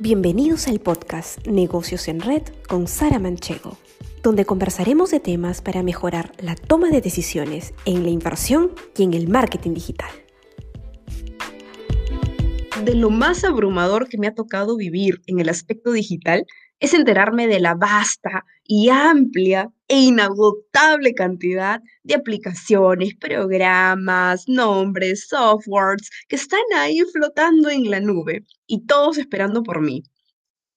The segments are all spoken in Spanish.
Bienvenidos al podcast Negocios en Red con Sara Manchego, donde conversaremos de temas para mejorar la toma de decisiones en la inversión y en el marketing digital. De lo más abrumador que me ha tocado vivir en el aspecto digital es enterarme de la vasta y amplia e inagotable cantidad de aplicaciones, programas, nombres, softwares que están ahí flotando en la nube y todos esperando por mí.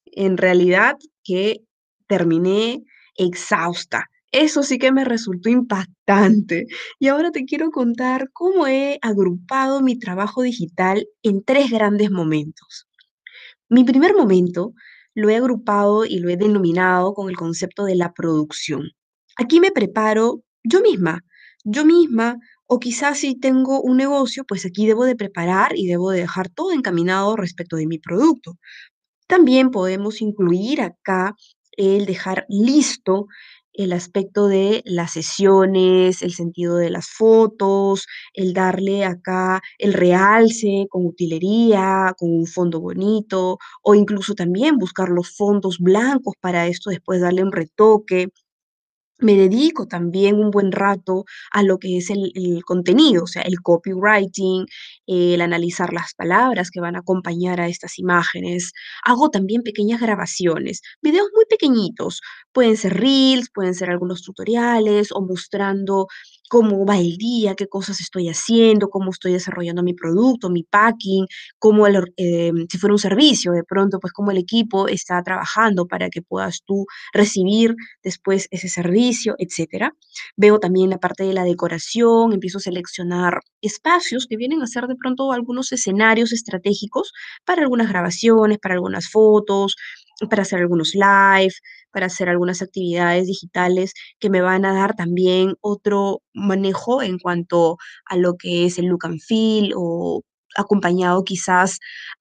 En realidad que terminé exhausta. Eso sí que me resultó impactante. Y ahora te quiero contar cómo he agrupado mi trabajo digital en tres grandes momentos. Mi primer momento lo he agrupado y lo he denominado con el concepto de la producción. Aquí me preparo yo misma, yo misma, o quizás si tengo un negocio, pues aquí debo de preparar y debo de dejar todo encaminado respecto de mi producto. También podemos incluir acá el dejar listo el aspecto de las sesiones, el sentido de las fotos, el darle acá el realce con utilería, con un fondo bonito, o incluso también buscar los fondos blancos para esto, después darle un retoque me dedico también un buen rato a lo que es el, contenido, o sea, el copywriting, el analizar las palabras que van a acompañar a estas imágenes. Hago también pequeñas grabaciones, videos muy pequeñitos. Pueden ser reels, pueden ser algunos tutoriales o mostrando cómo va el día, qué cosas estoy haciendo, cómo estoy desarrollando mi producto, mi packing, cómo el, eh, si fuera un servicio, de pronto, pues cómo el equipo está trabajando para que puedas tú recibir después ese servicio, etcétera. Veo también la parte de la decoración, empiezo a seleccionar espacios que vienen a ser de pronto algunos escenarios estratégicos para algunas grabaciones, para algunas fotos, para hacer algunos live, para hacer algunas actividades digitales que me van a dar también otro manejo en cuanto a lo que es el look and feel o acompañado quizás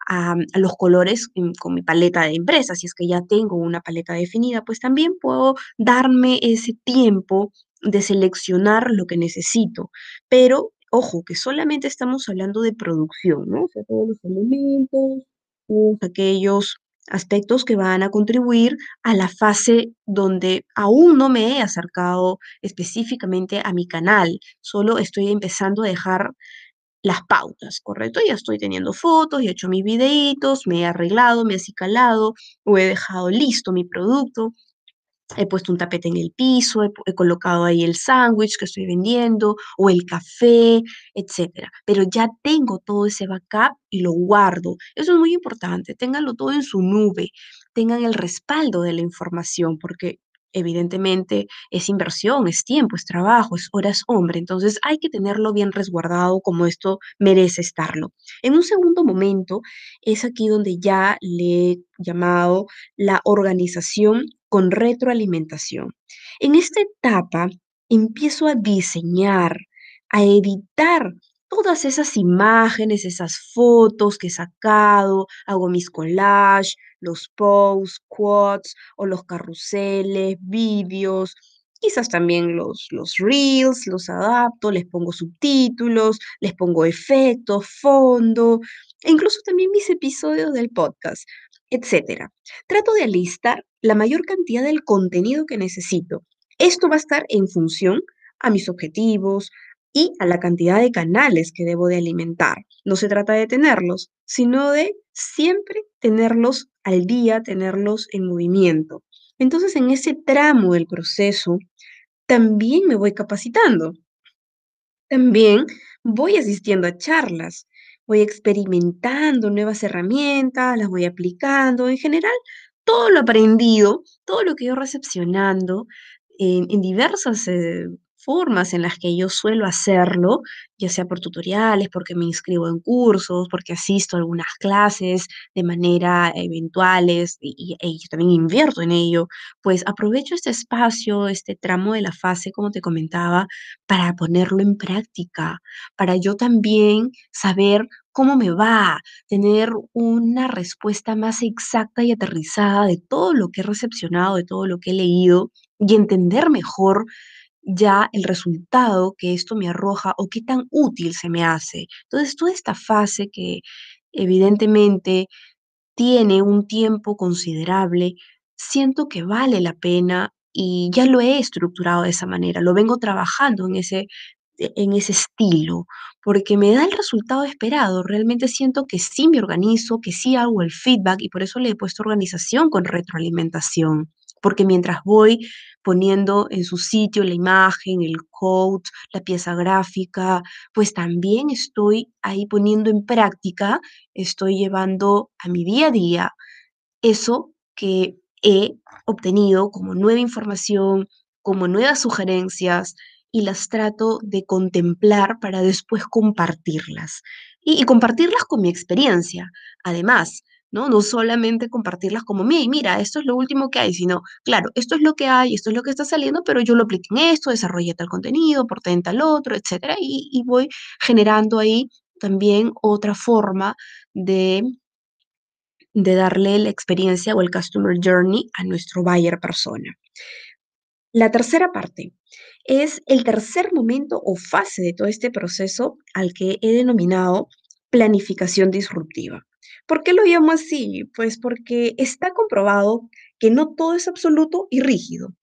a, a los colores en- con mi paleta de empresas. Si es que ya tengo una paleta definida, pues también puedo darme ese tiempo de seleccionar lo que necesito. Pero, ojo, que solamente estamos hablando de producción, ¿no? O sea, todos los elementos, aquellos aspectos que van a contribuir a la fase donde aún no me he acercado específicamente a mi canal, solo estoy empezando a dejar las pautas, ¿correcto? Ya estoy teniendo fotos, ya he hecho mis videitos, me he arreglado, me he acicalado, o he dejado listo mi producto, He puesto un tapete en el piso, he, colocado ahí el sándwich que estoy vendiendo o el café, etcétera. Pero ya tengo todo ese backup y lo guardo. Eso es muy importante. Ténganlo todo en su nube. Tengan el respaldo de la información porque evidentemente es inversión, es tiempo, es trabajo, es horas hombre. Entonces hay que tenerlo bien resguardado como esto merece estarlo. En un segundo momento es aquí donde ya le he llamado la organización con retroalimentación. En esta etapa empiezo a diseñar, a editar todas esas imágenes, esas fotos que he sacado, hago mis collages, los posts, quotes o los carruseles, vídeos, quizás también los, los reels, los adapto, les pongo subtítulos, les pongo efectos, fondo, e incluso también mis episodios del podcast, etcétera. Trato de alistar la mayor cantidad del contenido que necesito. Esto va a estar en función a mis objetivos y a la cantidad de canales que debo de alimentar. No se trata de tenerlos, sino de siempre tenerlos al día, tenerlos en movimiento. Entonces, en ese tramo del proceso, también me voy capacitando. También voy asistiendo a charlas, voy experimentando nuevas herramientas, las voy aplicando. En general, todo lo aprendido, todo lo que yo recepcionando en, en diversas eh, formas en las que yo suelo hacerlo, ya sea por tutoriales, porque me inscribo en cursos, porque asisto a algunas clases de manera eventuales y, y- y yo también invierto en ello, pues aprovecho este espacio, este tramo de la fase, como te comentaba para ponerlo en práctica, para yo también saber cómo me va, tener una respuesta más exacta y aterrizada de todo lo que he recepcionado, de todo lo que he leído y entender mejor ya el resultado que esto me arroja o qué tan útil se me hace. Entonces, toda esta fase que evidentemente tiene un tiempo considerable, siento que vale la pena y ya lo he estructurado de esa manera, lo vengo trabajando en ese, e- en ese estilo, porque me da el resultado esperado. Realmente siento que sí me organizo, que sí hago el feedback y por eso le he puesto organización con retroalimentación, porque mientras voy poniendo en su sitio la imagen, el code, la pieza gráfica, pues también estoy ahí poniendo en práctica, estoy llevando a mi día a día eso que he obtenido como nueva información, como nuevas sugerencias y las trato de contemplar para después compartirlas. Y, compartirlas con mi experiencia, además, ¿no? No solamente compartirlas como, mira, esto es lo último que hay, sino, claro, esto es lo que hay, esto es lo que está saliendo, pero yo lo apliqué en esto, desarrollé tal contenido, aporté en tal otro, etcétera, y, y voy generando ahí también otra forma de de darle la experiencia o el customer journey a nuestro buyer persona. La tercera parte es el tercer momento o fase de todo este proceso al que he denominado planificación disruptiva. ¿Por qué lo llamo así? Pues porque está comprobado que no todo es absoluto y rígido,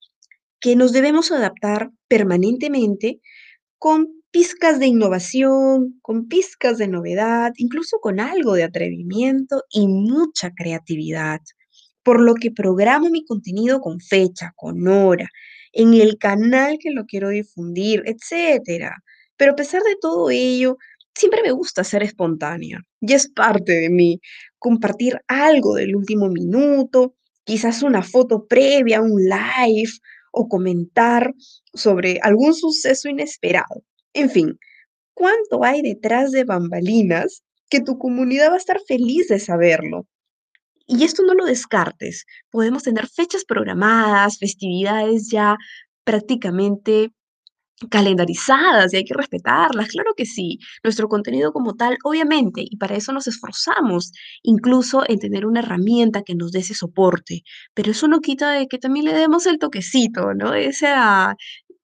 que nos debemos adaptar permanentemente con pizcas de innovación, con pizcas de novedad, incluso con algo de atrevimiento y mucha creatividad. Por lo que programo mi contenido con fecha, con hora, en el canal que lo quiero difundir, etcétera. Pero a pesar de todo ello, siempre me gusta ser espontánea. Y es parte de mí compartir algo del último minuto, quizás una foto previa, un live o comentar sobre algún suceso inesperado. En fin, ¿cuánto hay detrás de bambalinas que tu comunidad va a estar feliz de saberlo? Y esto no lo descartes. Podemos tener fechas programadas, festividades ya prácticamente calendarizadas y hay que respetarlas, claro que sí. Nuestro contenido como tal, obviamente, y para eso nos esforzamos, incluso en tener una herramienta que nos dé ese soporte, pero eso no quita de que también le demos el toquecito, ¿no? Esa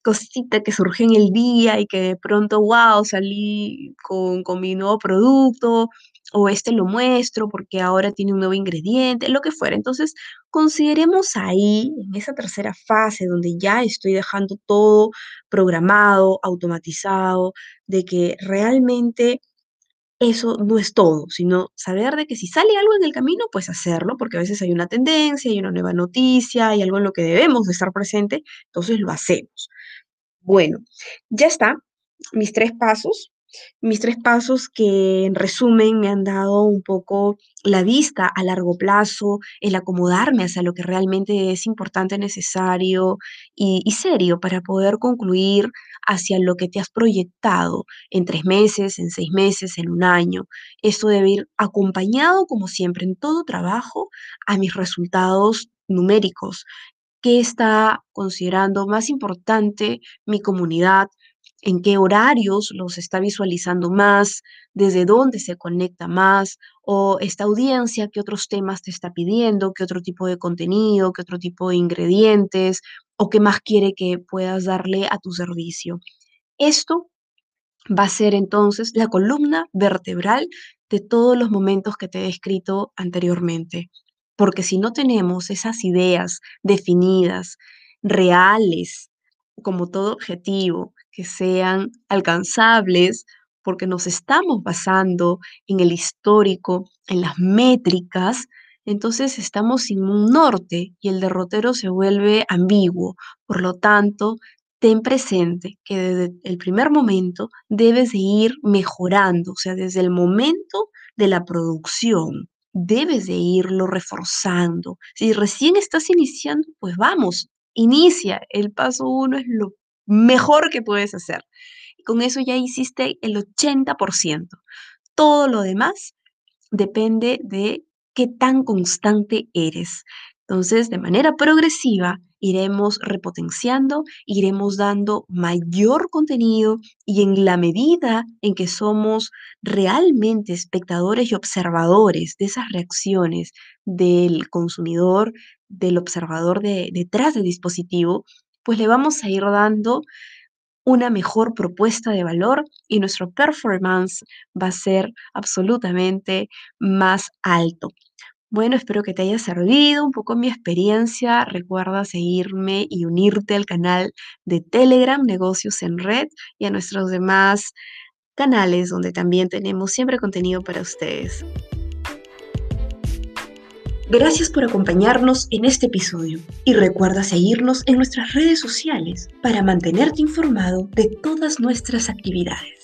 cosita que surge en el día y que de pronto, wow, salí con, con mi nuevo producto o este lo muestro porque ahora tiene un nuevo ingrediente, lo que fuera. Entonces, consideremos ahí, en esa tercera fase donde ya estoy dejando todo programado, automatizado, de que realmente eso no es todo, sino saber de que si sale algo en el camino, pues hacerlo, porque a veces hay una tendencia, hay una nueva noticia, hay algo en lo que debemos de estar presente, entonces lo hacemos. Bueno, ya está, mis tres pasos, mis tres pasos que en resumen me han dado un poco la vista a largo plazo, el acomodarme hacia lo que realmente es importante, necesario y, serio para poder concluir hacia lo que te has proyectado en tres meses, en seis meses, en un año. Esto debe ir acompañado, como siempre, en todo trabajo a mis resultados numéricos, qué está considerando más importante mi comunidad, en qué horarios los está visualizando más, desde dónde se conecta más, o esta audiencia, qué otros temas te está pidiendo, qué otro tipo de contenido, qué otro tipo de ingredientes, o qué más quiere que puedas darle a tu servicio. Esto va a ser entonces la columna vertebral de todos los momentos que te he descrito anteriormente. Porque si no tenemos esas ideas definidas, reales, como todo objetivo, que sean alcanzables, porque nos estamos basando en el histórico, en las métricas, entonces estamos sin un norte y el derrotero se vuelve ambiguo. Por lo tanto, ten presente que desde el primer momento debes de ir mejorando, o sea, desde el momento de la producción, debes de irlo reforzando. Si recién estás iniciando, pues vamos, inicia. El paso uno es lo mejor que puedes hacer. Y con eso ya hiciste el 80%. Todo lo demás depende de qué tan constante eres. Entonces, de manera progresiva, iremos repotenciando, iremos dando mayor contenido y en la medida en que somos realmente espectadores y observadores de esas reacciones del consumidor, del observador de, detrás del dispositivo, pues le vamos a ir dando una mejor propuesta de valor y nuestro performance va a ser absolutamente más alto. Bueno, espero que te haya servido un poco mi experiencia. Recuerda seguirme y unirte al canal de Telegram Negocios en Red y a nuestros demás canales donde también tenemos siempre contenido para ustedes. Gracias por acompañarnos en este episodio y recuerda seguirnos en nuestras redes sociales para mantenerte informado de todas nuestras actividades.